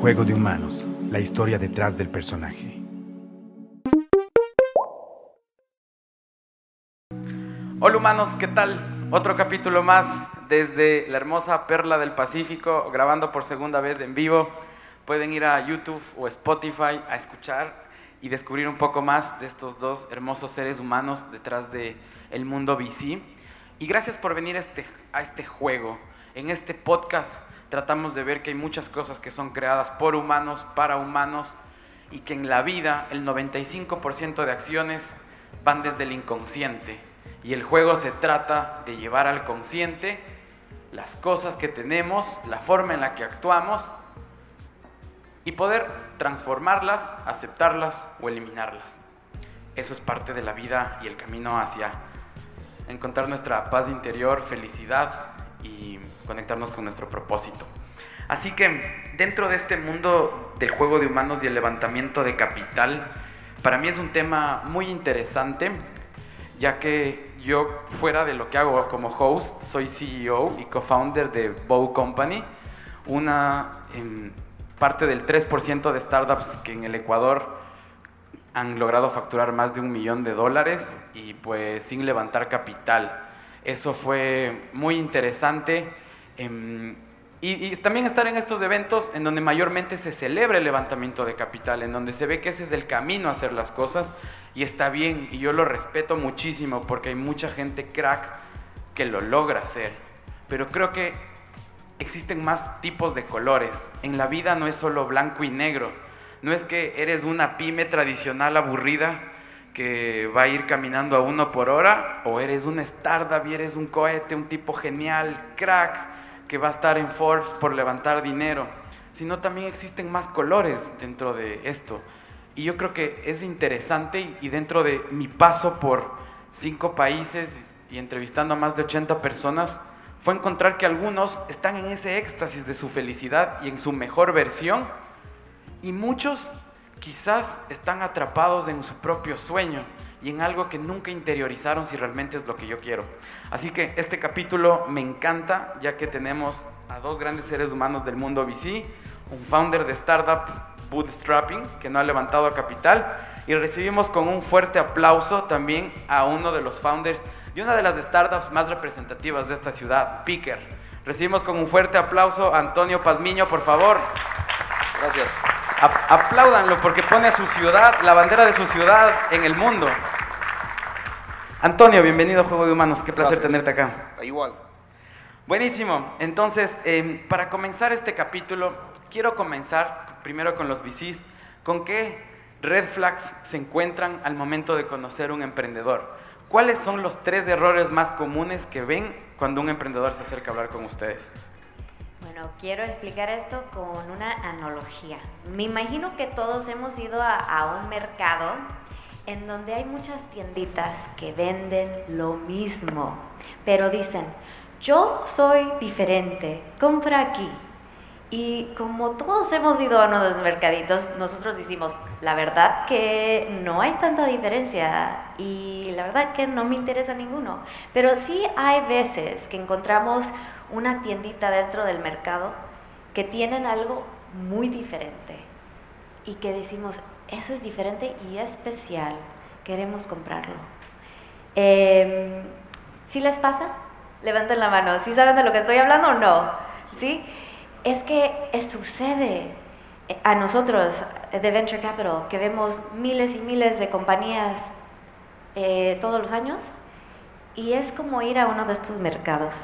Juego de Humanos, la historia detrás del personaje. Hola humanos, ¿qué tal? Otro capítulo más desde la hermosa Perla del Pacífico, grabando por segunda vez en vivo. Pueden ir a YouTube o Spotify a escuchar y descubrir un poco más de estos dos hermosos seres humanos detrás del el mundo VC. Y gracias por venir a este, a este juego. En este podcast tratamos de ver que hay muchas cosas que son creadas por humanos, para humanos, y que en la vida el 95% de acciones van desde el inconsciente. Y el juego se trata de llevar al consciente las cosas que tenemos, la forma en la que actuamos y poder transformarlas, aceptarlas o eliminarlas. Eso es parte de la vida y el camino hacia encontrar nuestra paz interior, felicidad y conectarnos con nuestro propósito. Así que dentro de este mundo del juego de humanos y el levantamiento de capital, para mí es un tema muy interesante, ya que yo fuera de lo que hago como host, soy CEO y co-founder de Bow Company, una em, parte del 3% de startups que en el Ecuador han logrado facturar más de un millón de dólares y pues sin levantar capital. Eso fue muy interesante. Em, y, también estar en estos eventos en donde mayormente se celebra el levantamiento de capital, en donde se ve que ese es el camino a hacer las cosas y está bien y yo lo respeto muchísimo porque hay mucha gente crack que lo logra hacer. Pero creo que existen más tipos de colores. En la vida no es solo blanco y negro. No es que eres una pyme tradicional aburrida que va a ir caminando a uno por hora o eres un startup y eres un cohete, un tipo genial, crack que va a estar en Forbes por levantar dinero, sino también existen más colores dentro de esto. Y yo creo que es interesante y dentro de mi paso por cinco países y entrevistando a más de 80 personas, fue encontrar que algunos están en ese éxtasis de su felicidad y en su mejor versión, y muchos quizás están atrapados en su propio sueño y en algo que nunca interiorizaron si realmente es lo que yo quiero. Así que este capítulo me encanta ya que tenemos a dos grandes seres humanos del mundo VC, un founder de startup bootstrapping que no ha levantado capital y recibimos con un fuerte aplauso también a uno de los founders de una de las startups más representativas de esta ciudad, Picker. Recibimos con un fuerte aplauso a Antonio Pazmiño, por favor. Gracias apláudanlo porque pone a su ciudad, la bandera de su ciudad en el mundo. Antonio, bienvenido a Juego de Humanos, qué placer tenerte acá. Igual. Buenísimo, entonces, em, para comenzar este capítulo, quiero comenzar primero con los VCs, con qué red flags se encuentran al momento de conocer un emprendedor. ¿Cuáles son los tres errores más comunes que ven cuando un emprendedor se acerca a hablar con ustedes? Quiero explicar esto con una analogía. Me imagino que todos hemos ido a, un mercado en donde hay muchas tienditas que venden lo mismo, pero dicen, yo soy diferente, compra aquí. Y como todos hemos ido a uno de los mercaditos, nosotros decimos, la verdad que no hay tanta diferencia y la verdad que no me interesa ninguno. Pero sí hay veces que encontramos una tiendita dentro del mercado que tienen algo muy diferente y que decimos, eso es diferente y especial, queremos comprarlo. Eh, ¿Sí les pasa? Levanten la mano, ¿sí saben de lo que estoy hablando o no? ¿Sí? Es que sucede a nosotros de Venture Capital, que vemos miles y miles de compañías eh, todos los años, y es como ir a uno de estos mercados.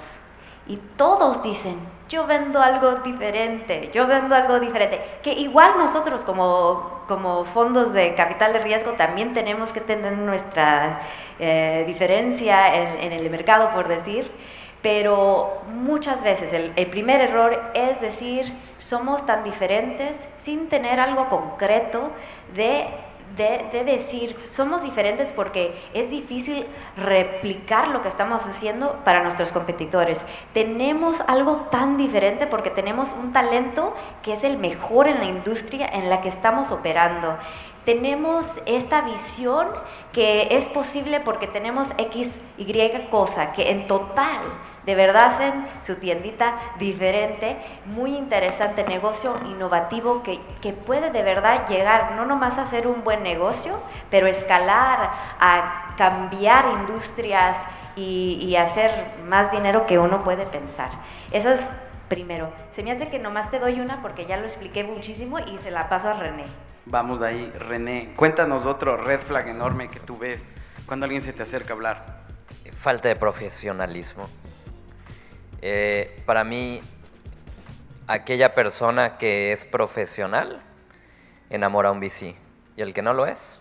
Y todos dicen, yo vendo algo diferente, yo vendo algo diferente, que igual nosotros como, como fondos de capital de riesgo también tenemos que tener nuestra eh, diferencia en, el mercado, por decir, pero muchas veces el, el primer error es decir, somos tan diferentes sin tener algo concreto de de, decir, somos diferentes porque es difícil replicar lo que estamos haciendo para nuestros competidores. Tenemos algo tan diferente porque tenemos un talento que es el mejor en la industria en la que estamos operando. Tenemos esta visión que es posible porque tenemos X, Y cosa, que en total de verdad hacen su tiendita diferente, muy interesante negocio innovativo que, que, puede de verdad llegar no nomás a ser un buen negocio, pero escalar, a cambiar industrias y, y hacer más dinero que uno puede pensar. Eso es primero. Se me hace que nomás te doy una porque ya lo expliqué muchísimo y se la paso a René. Vamos ahí, René. Cuéntanos otro red flag enorme que tú ves cuando alguien se te acerca a hablar. Falta de profesionalismo. Eh, para mí, aquella persona que es profesional enamora a un VC y el que no lo es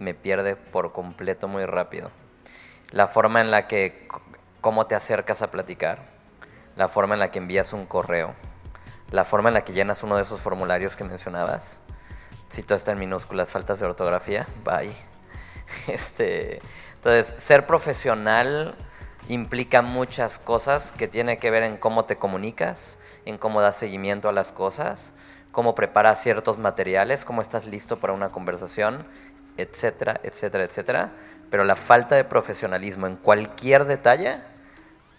me pierde por completo muy rápido. La forma en la que, cómo te acercas a platicar, la forma en la que envías un correo, la forma en la que llenas uno de esos formularios que mencionabas, si todo está en minúsculas, faltas de ortografía, bye. Este, entonces, ser profesional implica muchas cosas que tiene que ver en cómo te comunicas, en cómo das seguimiento a las cosas, cómo preparas ciertos materiales, cómo estás listo para una conversación, etcétera, etcétera, etcétera. Pero la falta de profesionalismo en cualquier detalle,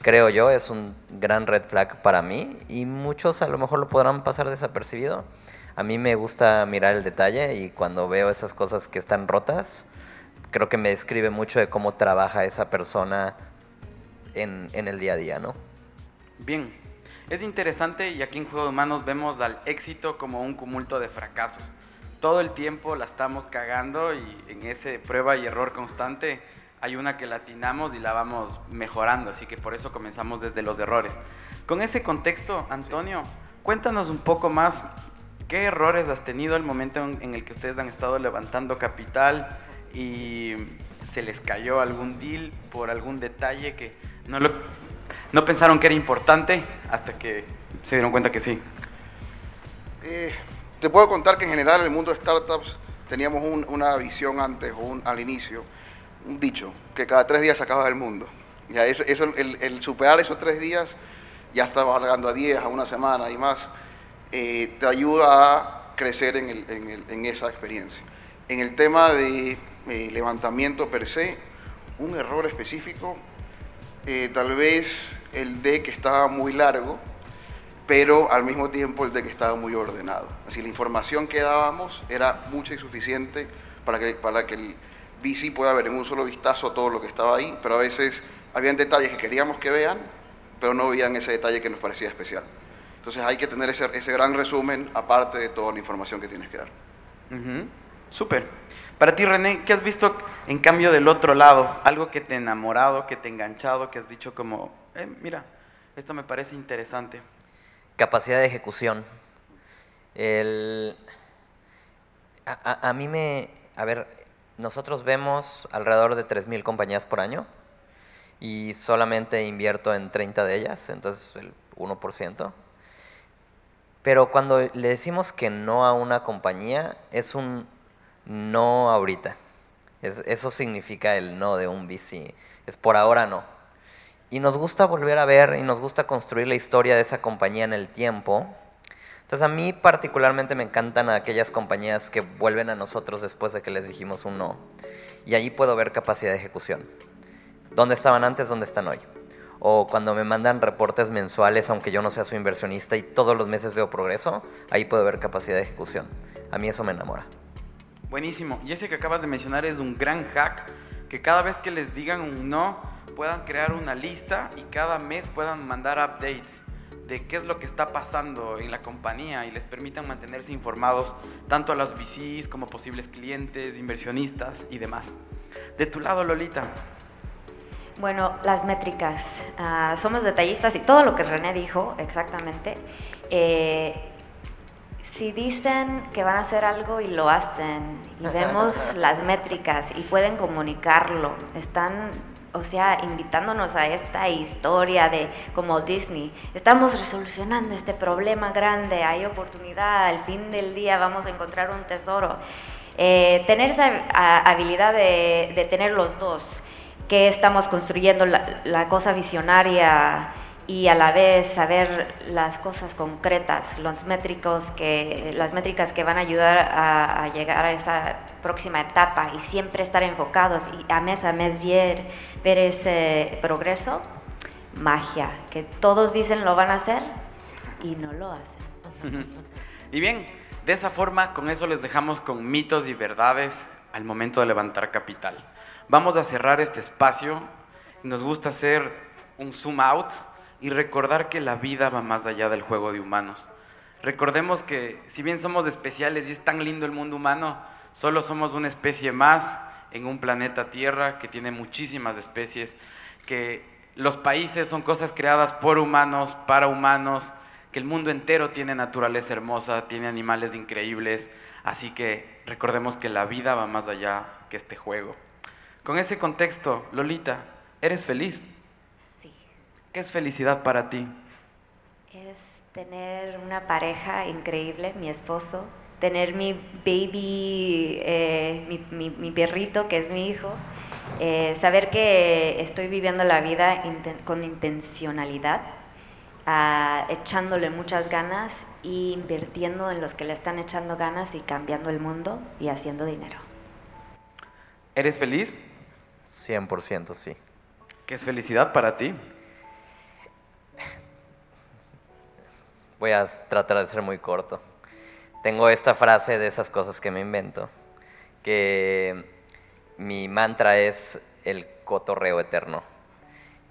creo yo, es un gran red flag para mí y muchos a lo mejor lo podrán pasar desapercibido. A mí me gusta mirar el detalle y cuando veo esas cosas que están rotas, creo que me describe mucho de cómo trabaja esa persona en, el día a día, ¿no? Bien, es interesante y aquí en Juego de Humanos vemos al éxito como un cumulto de fracasos. Todo el tiempo la estamos cagando y en ese prueba y error constante hay una que latinamos y la vamos mejorando, así que por eso comenzamos desde los errores. Con ese contexto, Antonio, cuéntanos un poco más qué errores has tenido el momento en el que ustedes han estado levantando capital y se les cayó algún deal por algún detalle que no, lo, no pensaron que era importante hasta que se dieron cuenta que sí. Eh, te puedo contar que en general en el mundo de startups teníamos una visión antes o al inicio, un dicho, que cada tres días se acaba el mundo. Ya eso, el, superar esos tres días, ya estaba llegando a diez, a una semana y más, eh, te ayuda a crecer en, en, esa experiencia. En el tema de eh, levantamiento per se, un error específico eh, tal vez el deck estaba muy largo, pero al mismo tiempo el deck estaba muy ordenado. Así la información que dábamos era mucha y suficiente para que, para que el VC pueda ver en un solo vistazo todo lo que estaba ahí, pero a veces habían detalles que queríamos que vean, pero no veían ese detalle que nos parecía especial. Entonces hay que tener ese, ese gran resumen aparte de toda la información que tienes que dar. Súper. Para ti, René, ¿qué has visto en cambio del otro lado? Algo que te ha enamorado, que te ha enganchado, que has dicho como, eh, mira, esto me parece interesante. Capacidad de ejecución. El, a, a, mí me, a ver, nosotros vemos alrededor de 3.000 compañías por año y solamente invierto en 30 de ellas, entonces el 1%. Pero cuando le decimos que no a una compañía, es un no ahorita. eso significa el no de un VC. Es por ahora no. Y nos gusta volver a ver y nos gusta construir la historia de esa compañía en el tiempo. Entonces a mí particularmente me encantan aquellas compañías que vuelven a nosotros después de que les dijimos un no. Y allí puedo ver capacidad de ejecución. ¿Dónde estaban antes? ¿Dónde están hoy? O cuando me mandan reportes mensuales, aunque yo no sea su inversionista y todos los meses veo progreso, ahí puedo ver capacidad de ejecución. A mí eso me enamora. Buenísimo. Y ese que acabas de mencionar es un gran hack, que cada vez que les digan un no, puedan crear una lista y cada mes puedan mandar updates de qué es lo que está pasando en la compañía y les permitan mantenerse informados tanto a los VCs como posibles clientes, inversionistas y demás. De tu lado, Lolita. Bueno, las métricas. Ah, somos detallistas y todo lo que René dijo exactamente. Eh, si dicen que van a hacer algo y lo hacen, y vemos las métricas y pueden comunicarlo, están, o sea, invitándonos a esta historia de como Disney, estamos resolucionando este problema grande, hay oportunidad, al fin del día vamos a encontrar un tesoro. Eh, tener esa habilidad de, tener los dos, que estamos construyendo la, cosa visionaria y a la vez saber las cosas concretas, los métricos que, las métricas que van a ayudar a, llegar a esa próxima etapa y siempre estar enfocados y a mes a mes ver, ver ese progreso, magia, que todos dicen lo van a hacer y no lo hacen. y bien, de esa forma, con eso les dejamos con mitos y verdades al momento de levantar capital. Vamos a cerrar este espacio. Nos gusta hacer un zoom out y recordar que la vida va más allá del juego de humanos. Recordemos que si bien somos especiales y es tan lindo el mundo humano, solo somos una especie más en un planeta Tierra que tiene muchísimas especies, que los países son cosas creadas por humanos, para humanos, que el mundo entero tiene naturaleza hermosa, tiene animales increíbles, así que recordemos que la vida va más allá que este juego. Con ese contexto, Lolita, ¿eres feliz? ¿Qué es felicidad para ti? Es tener una pareja increíble, mi esposo, tener mi baby, eh, mi, perrito que es mi hijo, eh, saber que estoy viviendo la vida con intencionalidad, ah, echándole muchas ganas e invirtiendo en los que le están echando ganas y cambiando el mundo y haciendo dinero. ¿Eres feliz? 100% sí. ¿Qué es felicidad para ti? Voy a tratar de ser muy corto. Tengo esta frase de esas cosas que me invento, que mi mantra es el cotorreo eterno.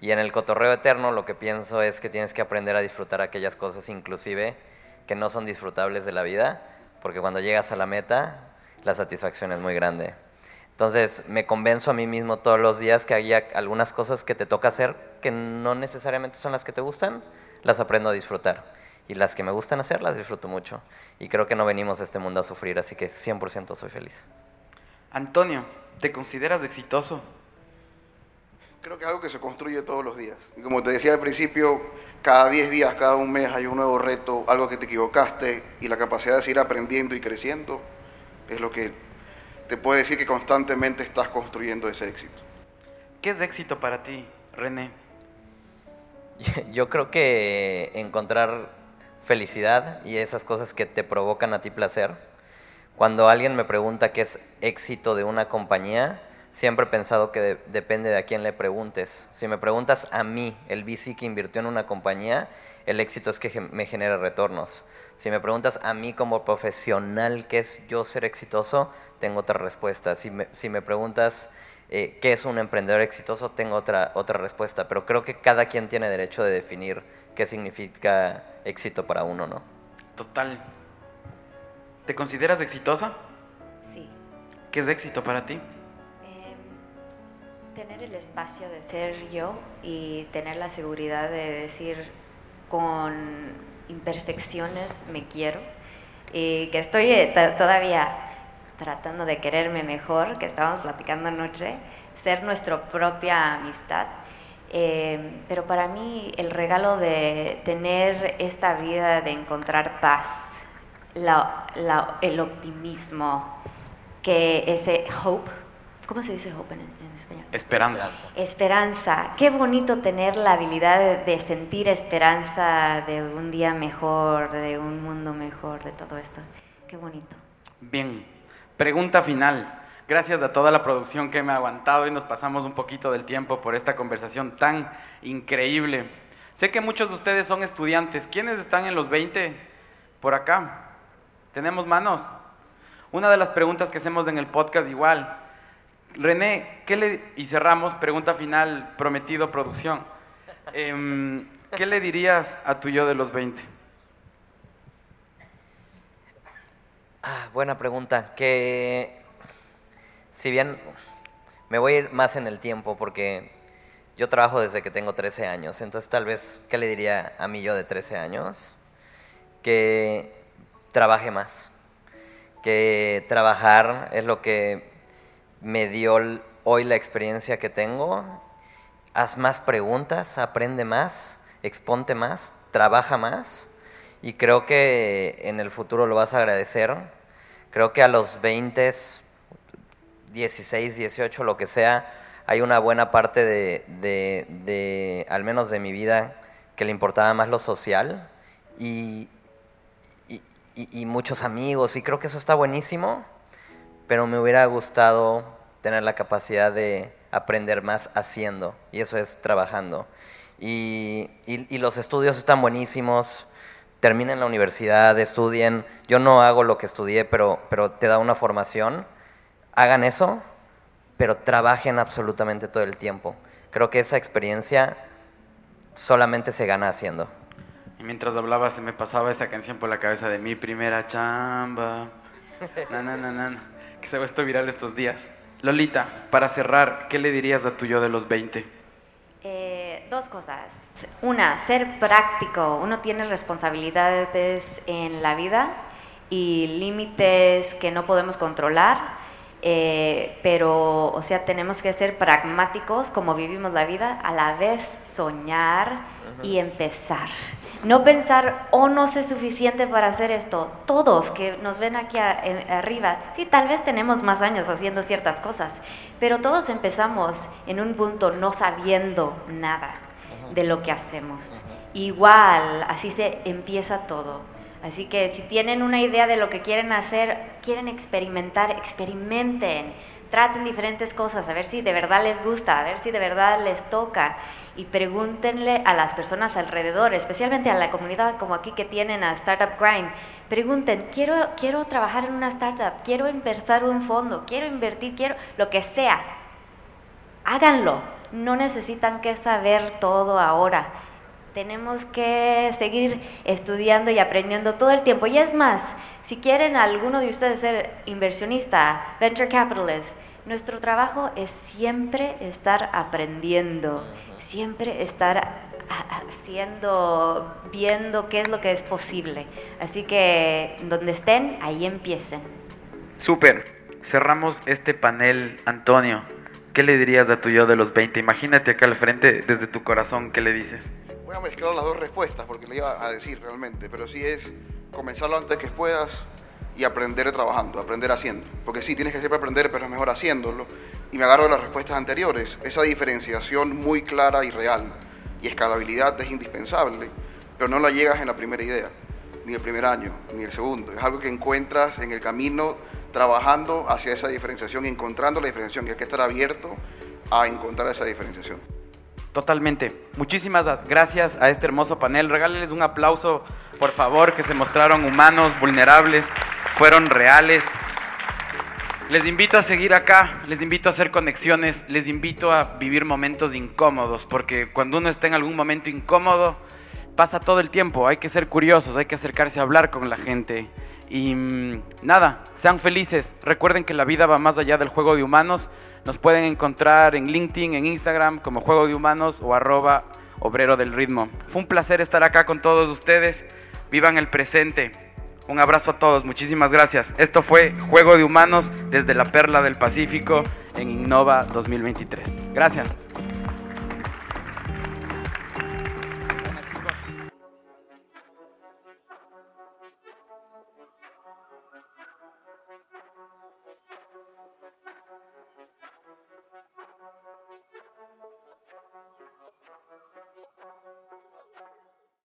Y en el cotorreo eterno lo que pienso es que tienes que aprender a disfrutar aquellas cosas inclusive que no son disfrutables de la vida, porque cuando llegas a la meta, la satisfacción es muy grande. Entonces me convenzo a mí mismo todos los días que hay algunas cosas que te toca hacer que no necesariamente son las que te gustan, las aprendo a disfrutar y las que me gustan hacer las disfruto mucho. Y creo que no venimos a este mundo a sufrir, así que 100% soy feliz. Antonio, ¿te consideras exitoso? Creo que es algo que se construye todos los días. Y como te decía al principio, cada 10 días, cada un mes hay un nuevo reto, algo que te equivocaste y la capacidad de seguir aprendiendo y creciendo es lo que te puede decir que constantemente estás construyendo ese éxito. ¿Qué es éxito para ti, René? Yo creo que encontrar felicidad y esas cosas que te provocan a ti placer. Cuando alguien me pregunta qué es éxito de una compañía, siempre he pensado que depende de a quién le preguntes. Si me preguntas a mí, el VC que invirtió en una compañía, el éxito es que me genera retornos. Si me preguntas a mí como profesional qué es yo ser exitoso, tengo otra respuesta. Si me, si me preguntas eh, qué es un emprendedor exitoso, tengo otra, otra respuesta. Pero creo que cada quien tiene derecho de definir qué significa éxito para uno, ¿no? Total. ¿Te consideras exitosa? Sí. ¿Qué es éxito para ti? Tener el espacio de ser yo y tener la seguridad de decir con imperfecciones me quiero y que estoy eh, todavía tratando de quererme mejor, que estábamos platicando anoche, ser nuestra propia amistad eh, pero para mí el regalo de tener esta vida, de encontrar paz, el optimismo, que ese hope, ¿cómo se dice hope en, español? Esperanza. Esperanza. Qué bonito tener la habilidad de sentir esperanza de un día mejor, de un mundo mejor, de todo esto. Qué bonito. Bien, pregunta final. Gracias a toda la producción que me ha aguantado y nos pasamos un poquito del tiempo por esta conversación tan increíble. Sé que muchos de ustedes son estudiantes. ¿Quiénes están en los 20 por acá? ¿Tenemos manos? Una de las preguntas que hacemos en el podcast igual. René, ¿qué le, y cerramos, pregunta final, prometido producción. Em, ¿Qué le dirías a tu yo de los 20? Ah, buena pregunta. Que si bien me voy a ir más en el tiempo porque yo trabajo desde que tengo 13 años, entonces tal vez, ¿qué le diría a mí yo de 13 años? Que trabaje más, que trabajar es lo que me dio hoy la experiencia que tengo. Haz más preguntas, aprende más, exponte más, trabaja más y creo que en el futuro lo vas a agradecer. Creo que a los 20 16, 18, lo que sea, hay una buena parte de, de, al menos de mi vida, que le importaba más lo social y, y, y muchos amigos, y creo que eso está buenísimo, pero me hubiera gustado tener la capacidad de aprender más haciendo, y eso es trabajando. Y, y, los estudios están buenísimos, terminen la universidad, estudien. Yo no hago lo que estudié, pero, pero te da una formación. Hagan eso, pero trabajen absolutamente todo el tiempo. Creo que esa experiencia solamente se gana haciendo. Y mientras hablaba se me pasaba esa canción por la cabeza de mi primera chamba. Que se ha vuelto viral estos días. Lolita, para cerrar, ¿qué le dirías a tu yo de los 20? Eh, dos cosas. Una, ser práctico. Uno tiene responsabilidades en la vida y límites que no podemos controlar, eh, pero, o sea, tenemos que ser pragmáticos como vivimos la vida, a la vez soñar y empezar. No pensar, oh, no sé suficiente para hacer esto. Todos que nos ven aquí arriba, sí, tal vez tenemos más años haciendo ciertas cosas, pero todos empezamos en un punto no sabiendo nada de lo que hacemos. Igual, así se empieza todo. Así que si tienen una idea de lo que quieren hacer, quieren experimentar, experimenten traten diferentes cosas, a ver si de verdad les gusta, a ver si de verdad les toca y pregúntenle a las personas alrededor, especialmente a la comunidad como aquí que tienen a Startup Grind, pregunten, quiero, quiero trabajar en una startup, quiero empezar un fondo, quiero invertir, quiero lo que sea. Háganlo, no necesitan que saber todo ahora. Tenemos que seguir estudiando y aprendiendo todo el tiempo. Y es más, si quieren alguno de ustedes ser inversionista, venture capitalist, nuestro trabajo es siempre estar aprendiendo, siempre estar haciendo, viendo qué es lo que es posible. Así que donde estén, ahí empiecen. Súper. Cerramos este panel, Antonio. ¿Qué le dirías a tu yo de los 20? Imagínate acá al frente, desde tu corazón, ¿qué le dices? Voy a mezclar las dos respuestas porque le iba a decir realmente, pero sí es comenzar lo antes que puedas y aprender trabajando, aprender haciendo. Porque sí, tienes que siempre aprender, pero es mejor haciéndolo. Y me agarro de las respuestas anteriores. Esa diferenciación muy clara y real y escalabilidad es indispensable, pero no la llegas en la primera idea, ni el primer año, ni el segundo. Es algo que encuentras en el camino trabajando hacia esa diferenciación, encontrando la diferenciación y hay que estar abierto a encontrar esa diferenciación. Totalmente. Muchísimas gracias a este hermoso panel. Regálenles un aplauso, por favor, que se mostraron humanos, vulnerables, fueron reales. Les invito a seguir acá, les invito a hacer conexiones, les invito a vivir momentos incómodos, porque cuando uno está en algún momento incómodo, pasa todo el tiempo. Hay que ser curiosos, hay que acercarse a hablar con la gente. Y mm, nada, sean felices. Recuerden que la vida va más allá del juego de humanos. Nos pueden encontrar en LinkedIn, en Instagram como Juego de Humanos o arroba obrero del ritmo. Fue un placer estar acá con todos ustedes. Vivan el presente. Un abrazo a todos, muchísimas gracias. Esto fue Juego de Humanos desde la Perla del Pacífico en Innova 2023. Gracias.